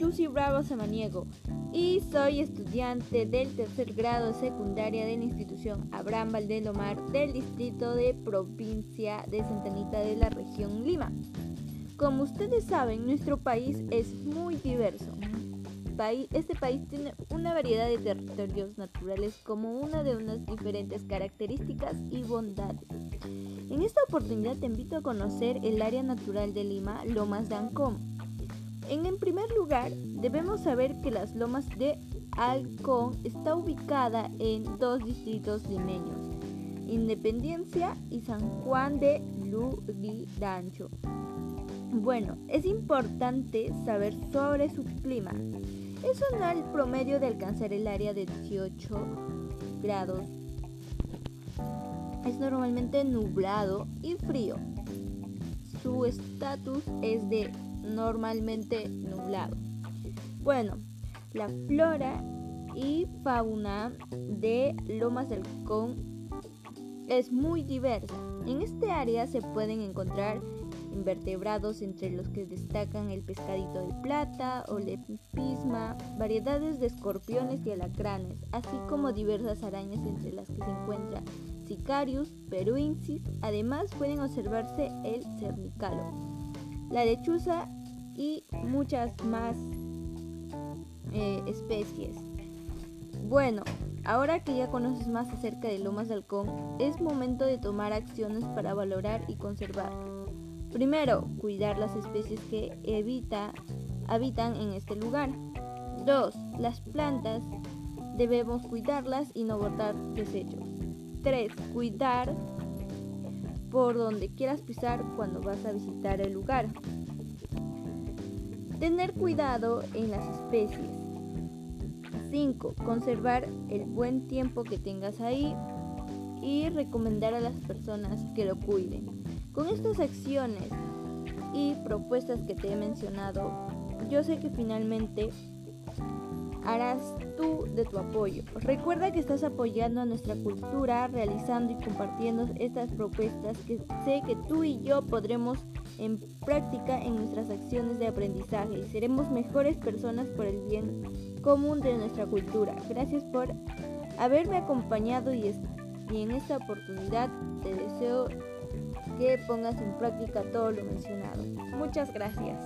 Lucy Bravo Samaniego y soy estudiante del tercer grado secundaria de la institución Abraham Valdelomar del distrito de provincia de Santanita de la región Lima. Como ustedes saben, nuestro país es muy diverso. Este país tiene una variedad de territorios naturales como una de unas diferentes características y bondades. En esta oportunidad te invito a conocer el área natural de Lima, Lomas de Ancón. En primer lugar, debemos saber que las Lomas de Alcón está ubicada en dos distritos limeños, Independencia y San Juan de Lurigancho. Bueno, es importante saber sobre su clima. Es el promedio de alcanzar el área de 18 grados. Es normalmente nublado y frío. Su estatus es de normalmente nublado. Bueno, la flora y fauna de Lomas del Con es muy diversa. En este área se pueden encontrar invertebrados entre los que destacan el pescadito de plata o lepisma, variedades de escorpiones y alacranes, así como diversas arañas entre las que se encuentra Sicarius, peruensis, además pueden observarse el cernicalo, la lechuza y muchas más eh, especies. Bueno, ahora que ya conoces más acerca de Lomas de Halcón, es momento de tomar acciones para valorar y conservar. Primero, cuidar las especies que evita, habitan en este lugar. 2. Las plantas debemos cuidarlas y no botar desechos. 3. Cuidar por donde quieras pisar cuando vas a visitar el lugar. Tener cuidado en las especies. 5. Conservar el buen tiempo que tengas ahí y recomendar a las personas que lo cuiden. Con estas acciones y propuestas que te he mencionado, yo sé que finalmente harás tú de tu apoyo. Recuerda que estás apoyando a nuestra cultura realizando y compartiendo estas propuestas que sé que tú y yo podremos en práctica en nuestras acciones de aprendizaje y seremos mejores personas por el bien común de nuestra cultura. Gracias por haberme acompañado y, en esta oportunidad te deseo que pongas en práctica todo lo mencionado. Muchas gracias.